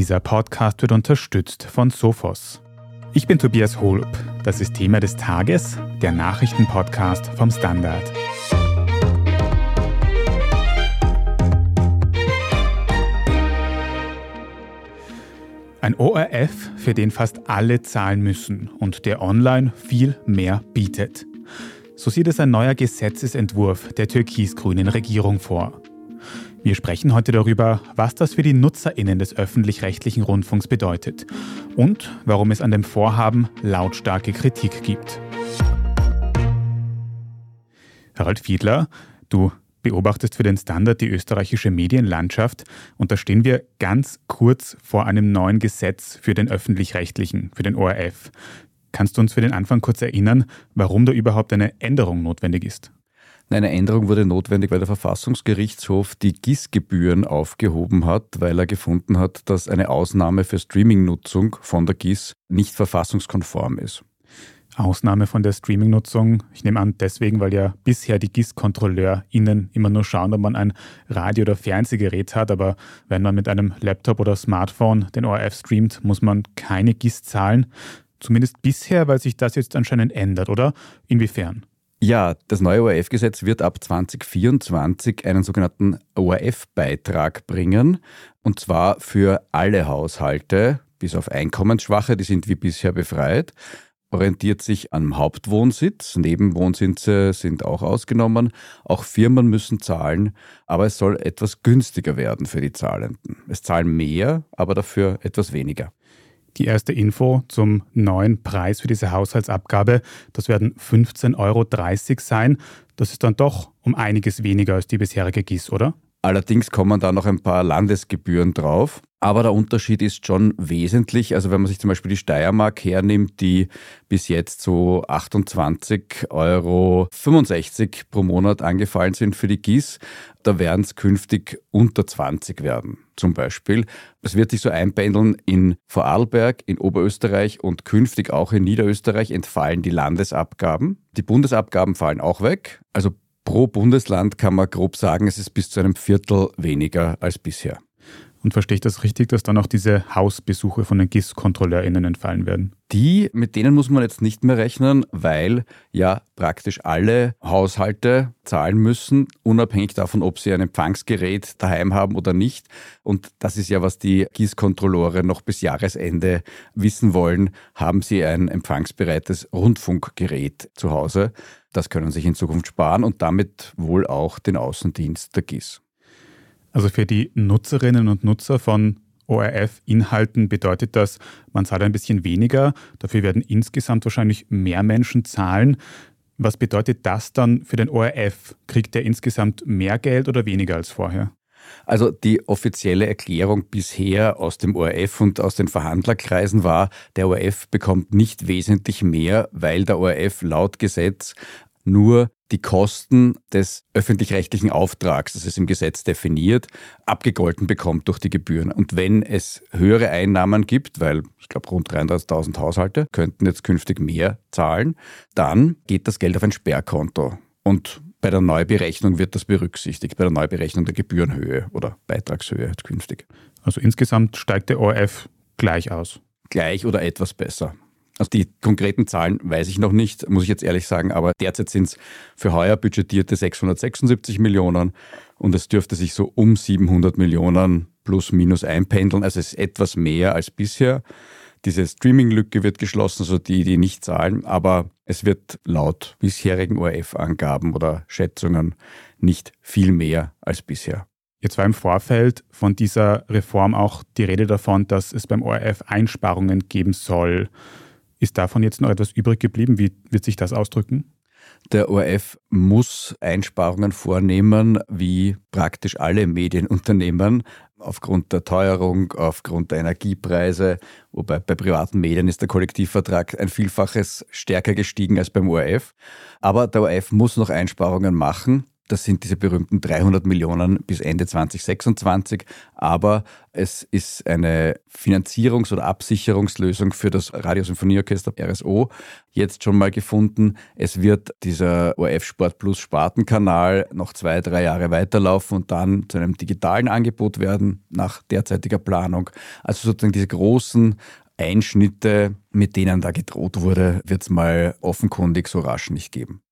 Dieser Podcast wird unterstützt von Sophos. Ich bin Tobias Holub. Das ist Thema des Tages, der Nachrichtenpodcast vom Standard. Ein ORF, für den fast alle zahlen müssen und der online viel mehr bietet. So sieht es ein neuer Gesetzesentwurf der türkis-grünen Regierung vor. Wir sprechen heute darüber, was das für die Nutzerinnen des öffentlich-rechtlichen Rundfunks bedeutet und warum es an dem Vorhaben lautstarke Kritik gibt. Harald Fiedler, du beobachtest für den Standard die österreichische Medienlandschaft und da stehen wir ganz kurz vor einem neuen Gesetz für den öffentlich-rechtlichen, für den ORF. Kannst du uns für den Anfang kurz erinnern, warum da überhaupt eine Änderung notwendig ist? Eine Änderung wurde notwendig, weil der Verfassungsgerichtshof die GIS-Gebühren aufgehoben hat, weil er gefunden hat, dass eine Ausnahme für Streaming-Nutzung von der GIS nicht verfassungskonform ist. Ausnahme von der Streaming-Nutzung. Ich nehme an, deswegen, weil ja bisher die GIS-KontrolleurInnen immer nur schauen, ob man ein Radio- oder Fernsehgerät hat. Aber wenn man mit einem Laptop oder Smartphone den ORF streamt, muss man keine GIS zahlen. Zumindest bisher, weil sich das jetzt anscheinend ändert, oder? Inwiefern? Ja, das neue ORF-Gesetz wird ab 2024 einen sogenannten ORF-Beitrag bringen. Und zwar für alle Haushalte, bis auf Einkommensschwache, die sind wie bisher befreit. Orientiert sich am Hauptwohnsitz. Nebenwohnsitze sind auch ausgenommen. Auch Firmen müssen zahlen, aber es soll etwas günstiger werden für die Zahlenden. Es zahlen mehr, aber dafür etwas weniger. Die erste Info zum neuen Preis für diese Haushaltsabgabe, das werden 15,30 Euro sein. Das ist dann doch um einiges weniger als die bisherige GIS, oder? Allerdings kommen da noch ein paar Landesgebühren drauf. Aber der Unterschied ist schon wesentlich. Also wenn man sich zum Beispiel die Steiermark hernimmt, die bis jetzt so 28,65 Euro pro Monat angefallen sind für die GIS, da werden es künftig unter 20 werden zum Beispiel. Es wird sich so einpendeln, in Vorarlberg, in Oberösterreich und künftig auch in Niederösterreich entfallen die Landesabgaben. Die Bundesabgaben fallen auch weg. Also pro Bundesland kann man grob sagen, es ist bis zu einem Viertel weniger als bisher. Und verstehe ich das richtig, dass dann auch diese Hausbesuche von den GIS-KontrolleurInnen entfallen werden? Die, mit denen muss man jetzt nicht mehr rechnen, weil ja praktisch alle Haushalte zahlen müssen, unabhängig davon, ob sie ein Empfangsgerät daheim haben oder nicht. Und das ist ja, was die GIS-Kontrolleure noch bis Jahresende wissen wollen. Haben sie ein empfangsbereites Rundfunkgerät zu Hause? Das können sich in Zukunft sparen und damit wohl auch den Außendienst der GIS. Also für die Nutzerinnen und Nutzer von ORF-Inhalten bedeutet das, man zahlt ein bisschen weniger, dafür werden insgesamt wahrscheinlich mehr Menschen zahlen. Was bedeutet das dann für den ORF? Kriegt der insgesamt mehr Geld oder weniger als vorher? Also die offizielle Erklärung bisher aus dem ORF und aus den Verhandlerkreisen war, der ORF bekommt nicht wesentlich mehr, weil der ORF laut Gesetz nur die Kosten des öffentlich-rechtlichen Auftrags, das ist im Gesetz definiert, abgegolten bekommt durch die Gebühren. Und wenn es höhere Einnahmen gibt, weil ich glaube rund 33.000 Haushalte könnten jetzt künftig mehr zahlen, dann geht das Geld auf ein Sperrkonto. Und bei der Neuberechnung wird das berücksichtigt, bei der Neuberechnung der Gebührenhöhe oder Beitragshöhe künftig. Also insgesamt steigt der ORF gleich aus. Gleich oder etwas besser. Die konkreten Zahlen weiß ich noch nicht, muss ich jetzt ehrlich sagen, aber derzeit sind es für heuer budgetierte 676 Millionen und es dürfte sich so um 700 Millionen plus minus einpendeln. Also es ist etwas mehr als bisher. Diese Streaming-Lücke wird geschlossen, also die, die nicht zahlen, aber es wird laut bisherigen ORF-Angaben oder Schätzungen nicht viel mehr als bisher. Jetzt war im Vorfeld von dieser Reform auch die Rede davon, dass es beim ORF Einsparungen geben soll. Ist davon jetzt noch etwas übrig geblieben? Wie wird sich das ausdrücken? Der ORF muss Einsparungen vornehmen, wie praktisch alle Medienunternehmen, aufgrund der Teuerung, aufgrund der Energiepreise. Wobei bei privaten Medien ist der Kollektivvertrag ein Vielfaches stärker gestiegen als beim ORF. Aber der ORF muss noch Einsparungen machen. Das sind diese berühmten 300 Millionen bis Ende 2026. Aber es ist eine Finanzierungs- oder Absicherungslösung für das Radiosymphonieorchester RSO jetzt schon mal gefunden. Es wird dieser ORF Sport Plus Spartenkanal noch zwei, drei Jahre weiterlaufen und dann zu einem digitalen Angebot werden nach derzeitiger Planung. Also sozusagen diese großen Einschnitte, mit denen da gedroht wurde, wird es mal offenkundig so rasch nicht geben.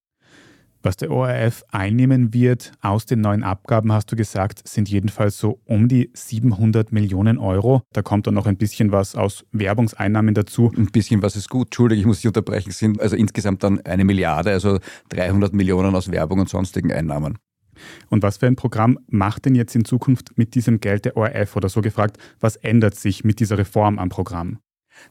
Was der ORF einnehmen wird aus den neuen Abgaben, hast du gesagt, sind jedenfalls so um die 700 Millionen Euro. Da kommt dann noch ein bisschen was aus Werbungseinnahmen dazu. Ein bisschen was ist gut. Entschuldige, ich muss dich unterbrechen. Sind also insgesamt dann eine Milliarde, also 300 Millionen aus Werbung und sonstigen Einnahmen. Und was für ein Programm macht denn jetzt in Zukunft mit diesem Geld der ORF oder so gefragt, was ändert sich mit dieser Reform am Programm?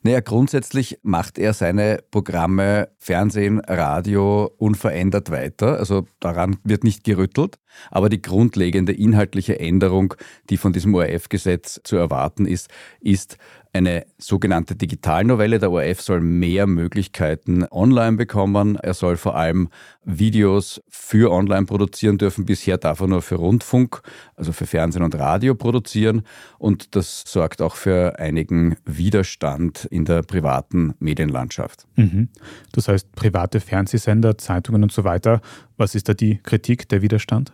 Naja, grundsätzlich macht er seine Programme Fernsehen, Radio unverändert weiter. Also daran wird nicht gerüttelt. Aber die grundlegende inhaltliche Änderung, die von diesem ORF-Gesetz zu erwarten ist, ist eine sogenannte Digitalnovelle. Der ORF soll mehr Möglichkeiten online bekommen. Er soll vor allem Videos für online produzieren dürfen. Bisher darf er nur für Rundfunk, also für Fernsehen und Radio produzieren. Und das sorgt auch für einigen Widerstand in der privaten Medienlandschaft. Mhm. Das heißt, private Fernsehsender, Zeitungen und so weiter. Was ist da die Kritik, der Widerstand?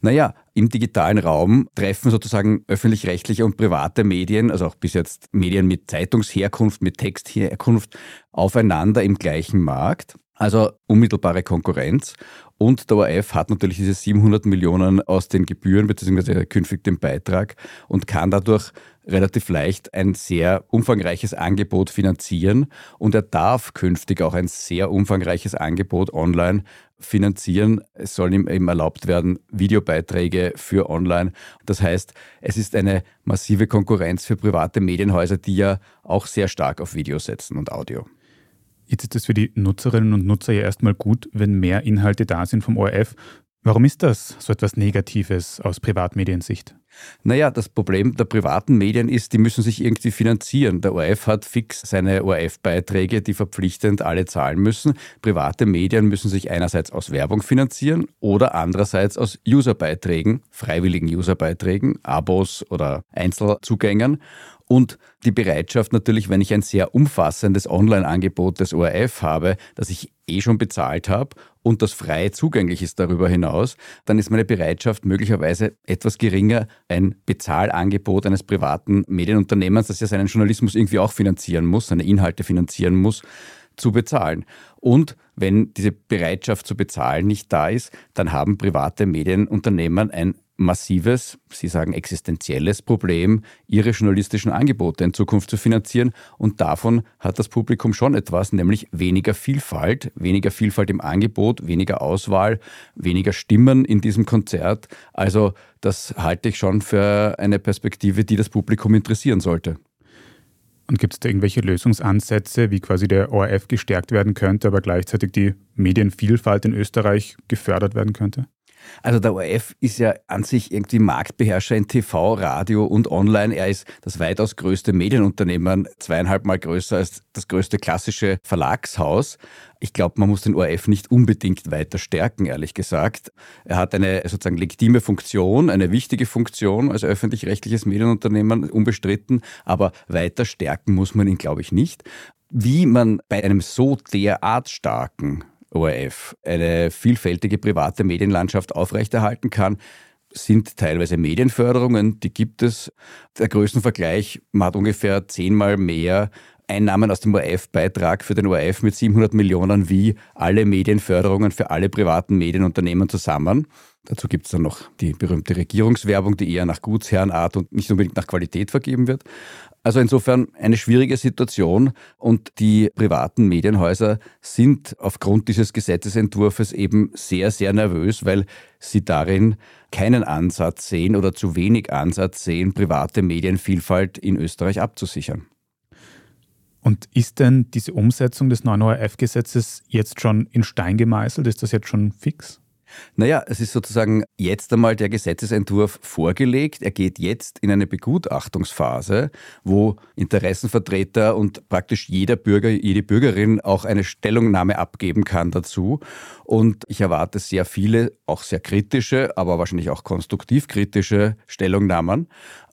Naja, im digitalen Raum treffen sozusagen öffentlich-rechtliche und private Medien, also auch bis jetzt Medien mit Zeitungsherkunft, mit Textherkunft, aufeinander im gleichen Markt. Also unmittelbare Konkurrenz. Und der ORF hat natürlich diese 700 Millionen aus den Gebühren bzw. künftig den Beitrag und kann dadurch relativ leicht ein sehr umfangreiches Angebot finanzieren. Und er darf künftig auch ein sehr umfangreiches Angebot online finanzieren. Es soll ihm eben erlaubt werden, Videobeiträge für online. Das heißt, es ist eine massive Konkurrenz für private Medienhäuser, die ja auch sehr stark auf Video setzen und Audio. Jetzt ist es für die Nutzerinnen und Nutzer ja erstmal gut, wenn mehr Inhalte da sind vom ORF. Warum ist das so etwas Negatives aus Privatmediensicht? Naja, das Problem der privaten Medien ist, die müssen sich irgendwie finanzieren. Der ORF hat fix seine ORF-Beiträge, die verpflichtend alle zahlen müssen. Private Medien müssen sich einerseits aus Werbung finanzieren oder andererseits aus Userbeiträgen, freiwilligen Userbeiträgen, Abos oder Einzelzugängen. Und die Bereitschaft natürlich, wenn ich ein sehr umfassendes Online-Angebot des ORF habe, das ich eh schon bezahlt habe und das frei zugänglich ist darüber hinaus, dann ist meine Bereitschaft möglicherweise etwas geringer, ein Bezahlangebot eines privaten Medienunternehmens, das ja seinen Journalismus irgendwie auch finanzieren muss, seine Inhalte finanzieren muss, zu bezahlen. Und wenn diese Bereitschaft zu bezahlen nicht da ist, dann haben private Medienunternehmen ein massives, Sie sagen existenzielles Problem, ihre journalistischen Angebote in Zukunft zu finanzieren. Und davon hat das Publikum schon etwas, nämlich weniger Vielfalt, weniger Vielfalt im Angebot, weniger Auswahl, weniger Stimmen in diesem Konzert. Also das halte ich schon für eine Perspektive, die das Publikum interessieren sollte. Und gibt es da irgendwelche Lösungsansätze, wie quasi der ORF gestärkt werden könnte, aber gleichzeitig die Medienvielfalt in Österreich gefördert werden könnte? Also der ORF ist ja an sich irgendwie Marktbeherrscher in TV, Radio und Online. Er ist das weitaus größte Medienunternehmen, zweieinhalb Mal größer als das größte klassische Verlagshaus. Ich glaube, man muss den ORF nicht unbedingt weiter stärken, ehrlich gesagt. Er hat eine sozusagen legitime Funktion, eine wichtige Funktion als öffentlich-rechtliches Medienunternehmen, unbestritten, aber weiter stärken muss man ihn, glaube ich, nicht. Wie man bei einem so derart starken ORF eine vielfältige private Medienlandschaft aufrechterhalten kann, sind teilweise Medienförderungen, die gibt es. Der Größenvergleich, man hat ungefähr zehnmal mehr Einnahmen aus dem ORF-Beitrag für den ORF mit 700 Millionen wie alle Medienförderungen für alle privaten Medienunternehmen zusammen. Dazu gibt es dann noch die berühmte Regierungswerbung, die eher nach Gutsherrenart und nicht unbedingt nach Qualität vergeben wird. Also insofern eine schwierige Situation und die privaten Medienhäuser sind aufgrund dieses Gesetzesentwurfs eben sehr, sehr nervös, weil sie darin keinen Ansatz sehen oder zu wenig Ansatz sehen, private Medienvielfalt in Österreich abzusichern. Und ist denn diese Umsetzung des neuen ORF-Gesetzes jetzt schon in Stein gemeißelt? Ist das jetzt schon fix? Naja, es ist sozusagen jetzt einmal der Gesetzesentwurf vorgelegt. Er geht jetzt in eine Begutachtungsphase, wo Interessenvertreter und praktisch jeder Bürger, jede Bürgerin auch eine Stellungnahme abgeben kann dazu. Und ich erwarte sehr viele, auch sehr kritische, aber wahrscheinlich auch konstruktiv kritische Stellungnahmen.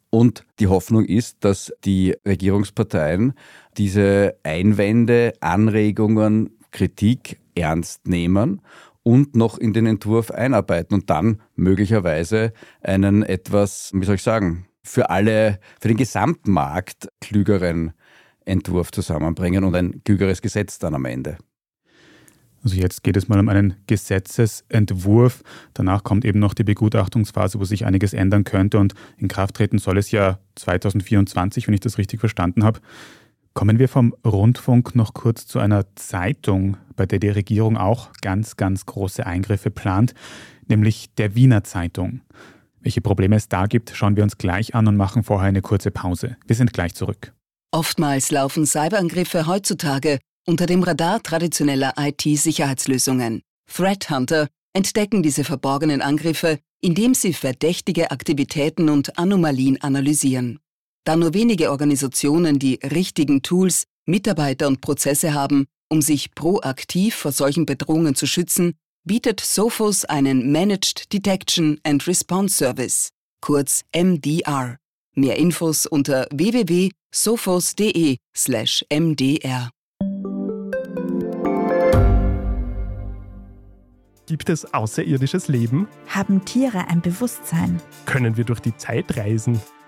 Und die Hoffnung ist, dass die Regierungsparteien diese Einwände, Anregungen, Kritik ernst nehmen und noch in den Entwurf einarbeiten und dann möglicherweise einen etwas, wie soll ich sagen, für alle, für den Gesamtmarkt klügeren Entwurf zusammenbringen und ein klügeres Gesetz dann am Ende. Also jetzt geht es mal um einen Gesetzesentwurf. Danach kommt eben noch die Begutachtungsphase, wo sich einiges ändern könnte und in Kraft treten soll es ja 2024, wenn ich das richtig verstanden habe. Kommen wir vom Rundfunk noch kurz zu einer Zeitung, bei der die Regierung auch ganz, ganz große Eingriffe plant, nämlich der Wiener Zeitung. Welche Probleme es da gibt, schauen wir uns gleich an und machen vorher eine kurze Pause. Wir sind gleich zurück. Oftmals laufen Cyberangriffe heutzutage unter dem Radar traditioneller IT-Sicherheitslösungen. Threat Hunter entdecken diese verborgenen Angriffe, indem sie verdächtige Aktivitäten und Anomalien analysieren. Da nur wenige Organisationen die richtigen Tools, Mitarbeiter und Prozesse haben, um sich proaktiv vor solchen Bedrohungen zu schützen, bietet Sophos einen Managed Detection and Response Service, kurz MDR. Mehr Infos unter www.sophos.de/mdr. Gibt es außerirdisches Leben? Haben Tiere ein Bewusstsein? Können wir durch die Zeit reisen?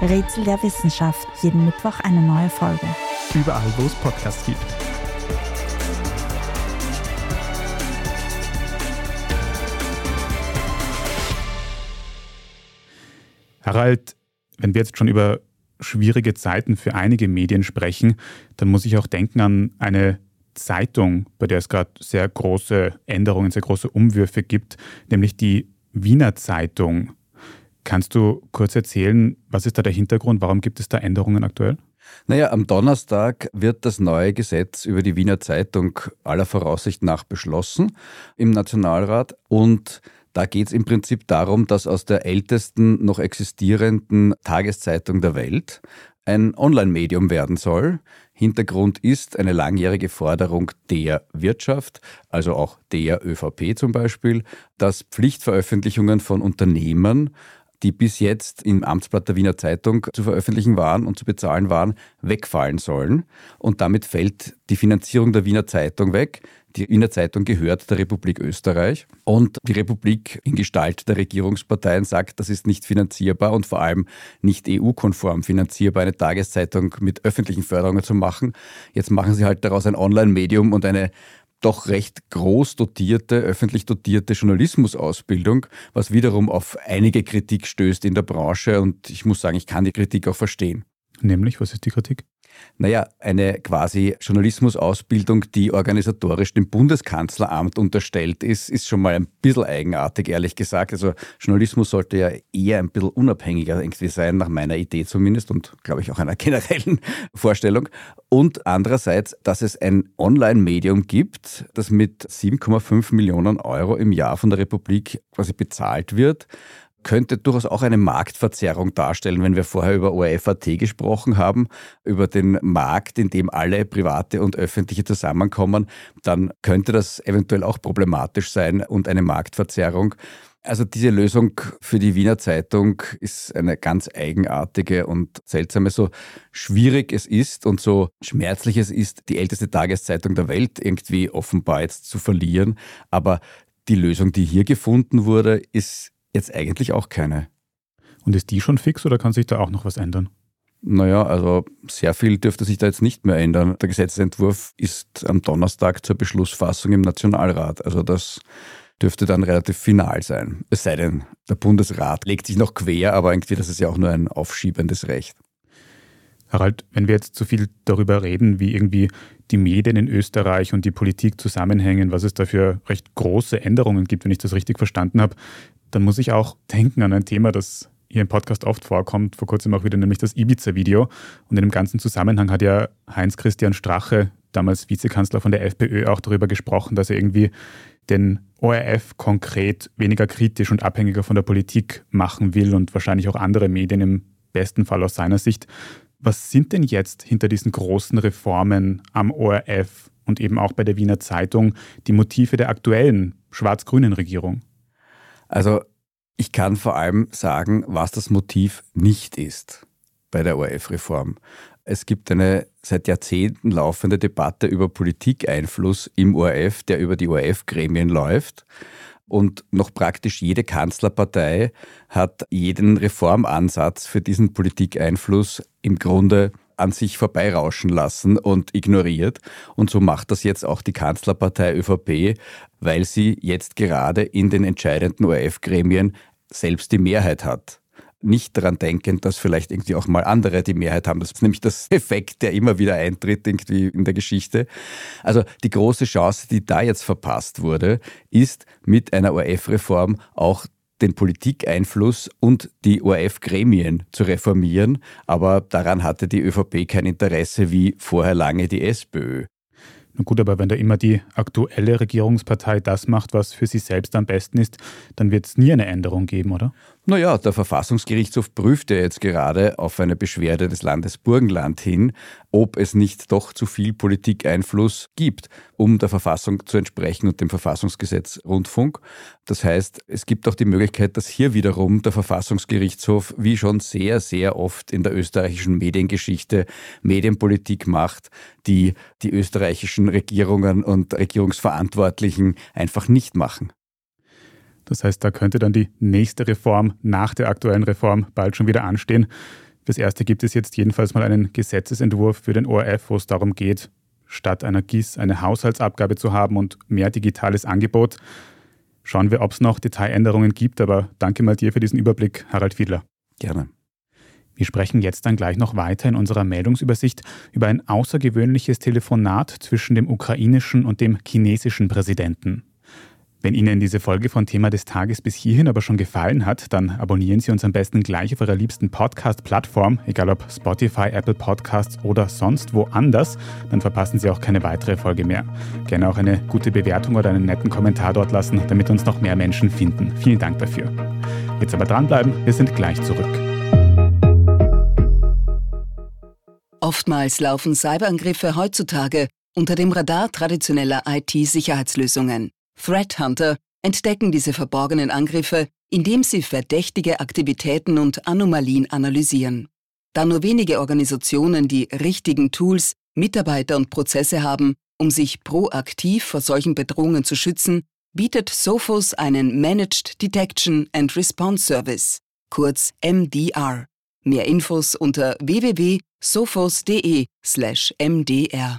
Rätsel der Wissenschaft. Jeden Mittwoch eine neue Folge. Überall, wo es Podcasts gibt. Harald, wenn wir jetzt schon über schwierige Zeiten für einige Medien sprechen, dann muss ich auch denken an eine Zeitung, bei der es gerade sehr große Änderungen, sehr große Umwürfe gibt, nämlich die Wiener Zeitung. Kannst du kurz erzählen, was ist da der Hintergrund? Warum gibt es da Änderungen aktuell? Naja, am Donnerstag wird das neue Gesetz über die Wiener Zeitung aller Voraussicht nach beschlossen im Nationalrat und da geht es im Prinzip darum, dass aus der ältesten noch existierenden Tageszeitung der Welt ein Online-Medium werden soll. Hintergrund ist eine langjährige Forderung der Wirtschaft, also auch der ÖVP zum Beispiel, dass Pflichtveröffentlichungen von Unternehmen die bis jetzt im Amtsblatt der Wiener Zeitung zu veröffentlichen waren und zu bezahlen waren, wegfallen sollen. Und damit fällt die Finanzierung der Wiener Zeitung weg. Die Wiener Zeitung gehört der Republik Österreich und die Republik in Gestalt der Regierungsparteien sagt, das ist nicht finanzierbar und vor allem nicht EU-konform finanzierbar, eine Tageszeitung mit öffentlichen Förderungen zu machen. Jetzt machen sie halt daraus ein Online-Medium und eine doch recht groß dotierte, öffentlich dotierte Journalismusausbildung, was wiederum auf einige Kritik stößt in der Branche und ich muss sagen, ich kann die Kritik auch verstehen. Nämlich, was ist die Kritik? Naja, eine quasi Journalismusausbildung, die organisatorisch dem Bundeskanzleramt unterstellt ist, ist schon mal ein bisschen eigenartig, ehrlich gesagt. Also Journalismus sollte ja eher ein bisschen unabhängiger irgendwie sein, nach meiner Idee zumindest und glaube ich auch einer generellen Vorstellung. Und andererseits, dass es ein Online-Medium gibt, das mit 7,5 Millionen Euro im Jahr von der Republik quasi bezahlt wird könnte durchaus auch eine Marktverzerrung darstellen, wenn wir vorher über ORF.at gesprochen haben, über den Markt, in dem alle private und öffentliche zusammenkommen, dann könnte das eventuell auch problematisch sein und eine Marktverzerrung. Also diese Lösung für die Wiener Zeitung ist eine ganz eigenartige und seltsame, so schwierig es ist und so schmerzlich es ist, die älteste Tageszeitung der Welt irgendwie offenbar jetzt zu verlieren. Aber die Lösung, die hier gefunden wurde, ist jetzt eigentlich auch keine. Und ist die schon fix oder kann sich da auch noch was ändern? Naja, also sehr viel dürfte sich da jetzt nicht mehr ändern. Der Gesetzentwurf ist am Donnerstag zur Beschlussfassung im Nationalrat. Also das dürfte dann relativ final sein. Es sei denn, der Bundesrat legt sich noch quer, aber irgendwie das ist ja auch nur ein aufschiebendes Recht. Harald, wenn wir jetzt zu viel darüber reden, wie irgendwie die Medien in Österreich und die Politik zusammenhängen, was es da für recht große Änderungen gibt, wenn ich das richtig verstanden habe, dann muss ich auch denken an ein Thema, das hier im Podcast oft vorkommt, vor kurzem auch wieder nämlich das Ibiza-Video. Und in dem ganzen Zusammenhang hat ja Heinz-Christian Strache, damals Vizekanzler von der FPÖ, auch darüber gesprochen, dass er irgendwie den ORF konkret weniger kritisch und abhängiger von der Politik machen will und wahrscheinlich auch andere Medien im besten Fall aus seiner Sicht. Was sind denn jetzt hinter diesen großen Reformen am ORF und eben auch bei der Wiener Zeitung die Motive der aktuellen schwarz-grünen Regierung? Also ich kann vor allem sagen, was das Motiv nicht ist bei der ORF-Reform. Es gibt eine seit Jahrzehnten laufende Debatte über Politikeinfluss im ORF, der über die ORF-Gremien läuft. Und noch praktisch jede Kanzlerpartei hat jeden Reformansatz für diesen Politikeinfluss im Grunde an sich vorbeirauschen lassen und ignoriert. Und so macht das jetzt auch die Kanzlerpartei ÖVP, weil sie jetzt gerade in den entscheidenden ORF-Gremien selbst die Mehrheit hat nicht daran denken, dass vielleicht irgendwie auch mal andere die Mehrheit haben. Das ist nämlich das Effekt, der immer wieder eintritt irgendwie in der Geschichte. Also die große Chance, die da jetzt verpasst wurde, ist mit einer ORF-Reform auch den Politikeinfluss und die ORF-Gremien zu reformieren. Aber daran hatte die ÖVP kein Interesse wie vorher lange die SPÖ. Na gut, aber wenn da immer die aktuelle Regierungspartei das macht, was für sie selbst am besten ist, dann wird es nie eine Änderung geben, oder? Naja, der Verfassungsgerichtshof prüft ja jetzt gerade auf eine Beschwerde des Landes Burgenland hin, ob es nicht doch zu viel Politikeinfluss gibt, um der Verfassung zu entsprechen und dem Verfassungsgesetz Rundfunk. Das heißt, es gibt auch die Möglichkeit, dass hier wiederum der Verfassungsgerichtshof, wie schon sehr, sehr oft in der österreichischen Mediengeschichte, Medienpolitik macht, die die österreichischen Regierungen und Regierungsverantwortlichen einfach nicht machen. Das heißt, da könnte dann die nächste Reform nach der aktuellen Reform bald schon wieder anstehen. Fürs Erste gibt es jetzt jedenfalls mal einen Gesetzesentwurf für den ORF, wo es darum geht, statt einer GIS eine Haushaltsabgabe zu haben und mehr digitales Angebot. Schauen wir, ob es noch Detailänderungen gibt, aber danke mal dir für diesen Überblick, Harald Fiedler. Gerne. Wir sprechen jetzt dann gleich noch weiter in unserer Meldungsübersicht über ein außergewöhnliches Telefonat zwischen dem ukrainischen und dem chinesischen Präsidenten. Wenn Ihnen diese Folge von Thema des Tages bis hierhin aber schon gefallen hat, dann abonnieren Sie uns am besten gleich auf Ihrer liebsten Podcast-Plattform, egal ob Spotify, Apple Podcasts oder sonst woanders, dann verpassen Sie auch keine weitere Folge mehr. Gerne auch eine gute Bewertung oder einen netten Kommentar dort lassen, damit uns noch mehr Menschen finden. Vielen Dank dafür. Jetzt aber dranbleiben, wir sind gleich zurück. Oftmals laufen Cyberangriffe heutzutage unter dem Radar traditioneller IT-Sicherheitslösungen. Threat Hunter entdecken diese verborgenen Angriffe, indem sie verdächtige Aktivitäten und Anomalien analysieren. Da nur wenige Organisationen die richtigen Tools, Mitarbeiter und Prozesse haben, um sich proaktiv vor solchen Bedrohungen zu schützen, bietet Sophos einen Managed Detection and Response Service, kurz MDR. Mehr Infos unter www.sophos.de/mdr.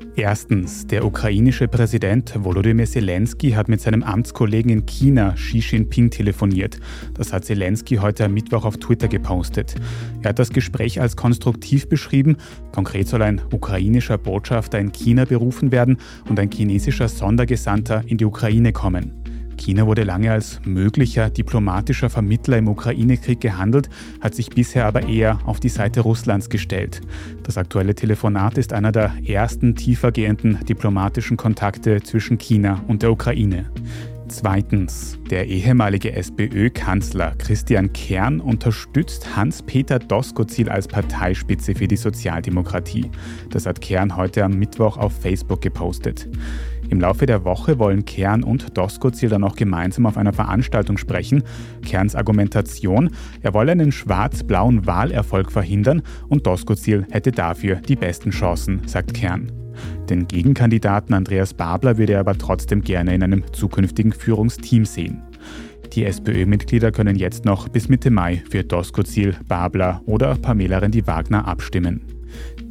Erstens, der ukrainische Präsident Volodymyr Zelensky hat mit seinem Amtskollegen in China Xi Jinping telefoniert. Das hat Zelensky heute am Mittwoch auf Twitter gepostet. Er hat das Gespräch als konstruktiv beschrieben. Konkret soll ein ukrainischer Botschafter in China berufen werden und ein chinesischer Sondergesandter in die Ukraine kommen. China wurde lange als möglicher diplomatischer Vermittler im Ukraine-Krieg gehandelt, hat sich bisher aber eher auf die Seite Russlands gestellt. Das aktuelle Telefonat ist einer der ersten tiefergehenden diplomatischen Kontakte zwischen China und der Ukraine. Zweitens, der ehemalige SPÖ-Kanzler Christian Kern unterstützt Hans-Peter Doskozil als Parteispitze für die Sozialdemokratie. Das hat Kern heute am Mittwoch auf Facebook gepostet. Im Laufe der Woche wollen Kern und Doskozil dann auch gemeinsam auf einer Veranstaltung sprechen. Kerns Argumentation, er wolle einen schwarz-blauen Wahlerfolg verhindern und Doskozil hätte dafür die besten Chancen, sagt Kern. Den Gegenkandidaten Andreas Babler würde er aber trotzdem gerne in einem zukünftigen Führungsteam sehen. Die SPÖ-Mitglieder können jetzt noch bis Mitte Mai für Doskozil, Babler oder Pamela Rendi-Wagner abstimmen.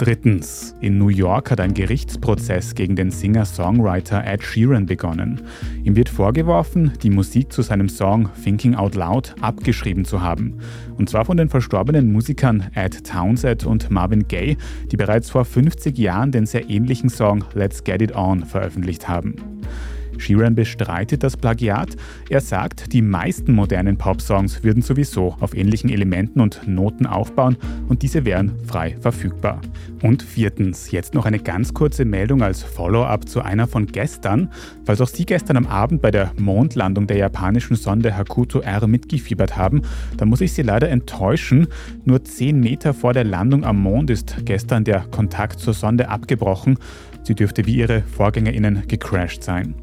Drittens. In New York hat ein Gerichtsprozess gegen den Singer-Songwriter Ed Sheeran begonnen. Ihm wird vorgeworfen, die Musik zu seinem Song Thinking Out Loud abgeschrieben zu haben. Und zwar von den verstorbenen Musikern Ed Townsend und Marvin Gaye, die bereits vor 50 Jahren den sehr ähnlichen Song Let's Get It On veröffentlicht haben. Sheeran bestreitet das Plagiat. Er sagt, die meisten modernen Pop-Songs würden sowieso auf ähnlichen Elementen und Noten aufbauen und diese wären frei verfügbar. Und viertens, jetzt noch eine ganz kurze Meldung als Follow-up zu einer von gestern. Falls auch Sie gestern am Abend bei der Mondlandung der japanischen Sonde Hakuto R mitgefiebert haben, dann muss ich Sie leider enttäuschen. Nur 10 Meter vor der Landung am Mond ist gestern der Kontakt zur Sonde abgebrochen. Sie dürfte wie ihre VorgängerInnen gecrashed sein.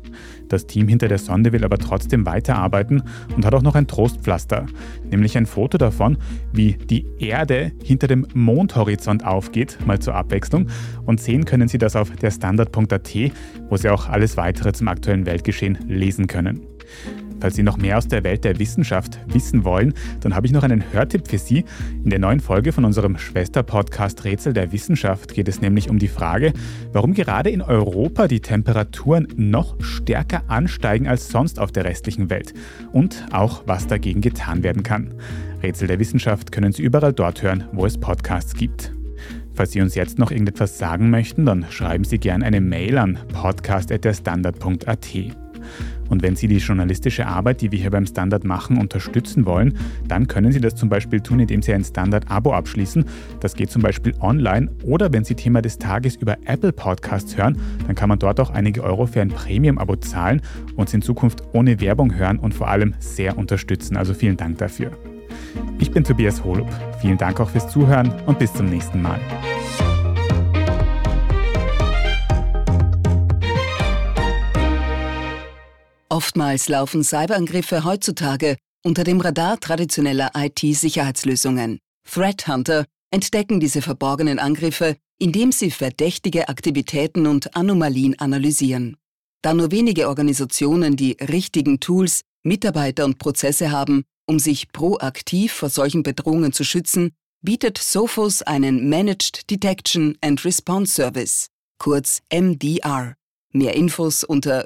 Das Team hinter der Sonde will aber trotzdem weiterarbeiten und hat auch noch ein Trostpflaster, nämlich ein Foto davon, wie die Erde hinter dem Mondhorizont aufgeht, mal zur Abwechslung. Und sehen können Sie das auf der Standard.at, wo Sie auch alles weitere zum aktuellen Weltgeschehen lesen können. Falls Sie noch mehr aus der Welt der Wissenschaft wissen wollen, dann habe ich noch einen Hörtipp für Sie. In der neuen Folge von unserem Schwester-Podcast Rätsel der Wissenschaft geht es nämlich um die Frage, warum gerade in Europa die Temperaturen noch stärker ansteigen als sonst auf der restlichen Welt und auch was dagegen getan werden kann. Rätsel der Wissenschaft können Sie überall dort hören, wo es Podcasts gibt. Falls Sie uns jetzt noch irgendetwas sagen möchten, dann schreiben Sie gerne eine Mail an podcast.derstandard.at. Und wenn Sie die journalistische Arbeit, die wir hier beim Standard machen, unterstützen wollen, dann können Sie das zum Beispiel tun, indem Sie ein Standard-Abo abschließen. Das geht zum Beispiel online oder wenn Sie Thema des Tages über Apple Podcasts hören, dann kann man dort auch einige Euro für ein Premium-Abo zahlen und in Zukunft ohne Werbung hören und vor allem sehr unterstützen. Also vielen Dank dafür. Ich bin Tobias Holub. Vielen Dank auch fürs Zuhören und bis zum nächsten Mal. Oftmals laufen Cyberangriffe heutzutage unter dem Radar traditioneller IT-Sicherheitslösungen. Threat Hunter entdecken diese verborgenen Angriffe, indem sie verdächtige Aktivitäten und Anomalien analysieren. Da nur wenige Organisationen die richtigen Tools, Mitarbeiter und Prozesse haben, um sich proaktiv vor solchen Bedrohungen zu schützen, bietet Sophos einen Managed Detection and Response Service, kurz MDR. Mehr Infos unter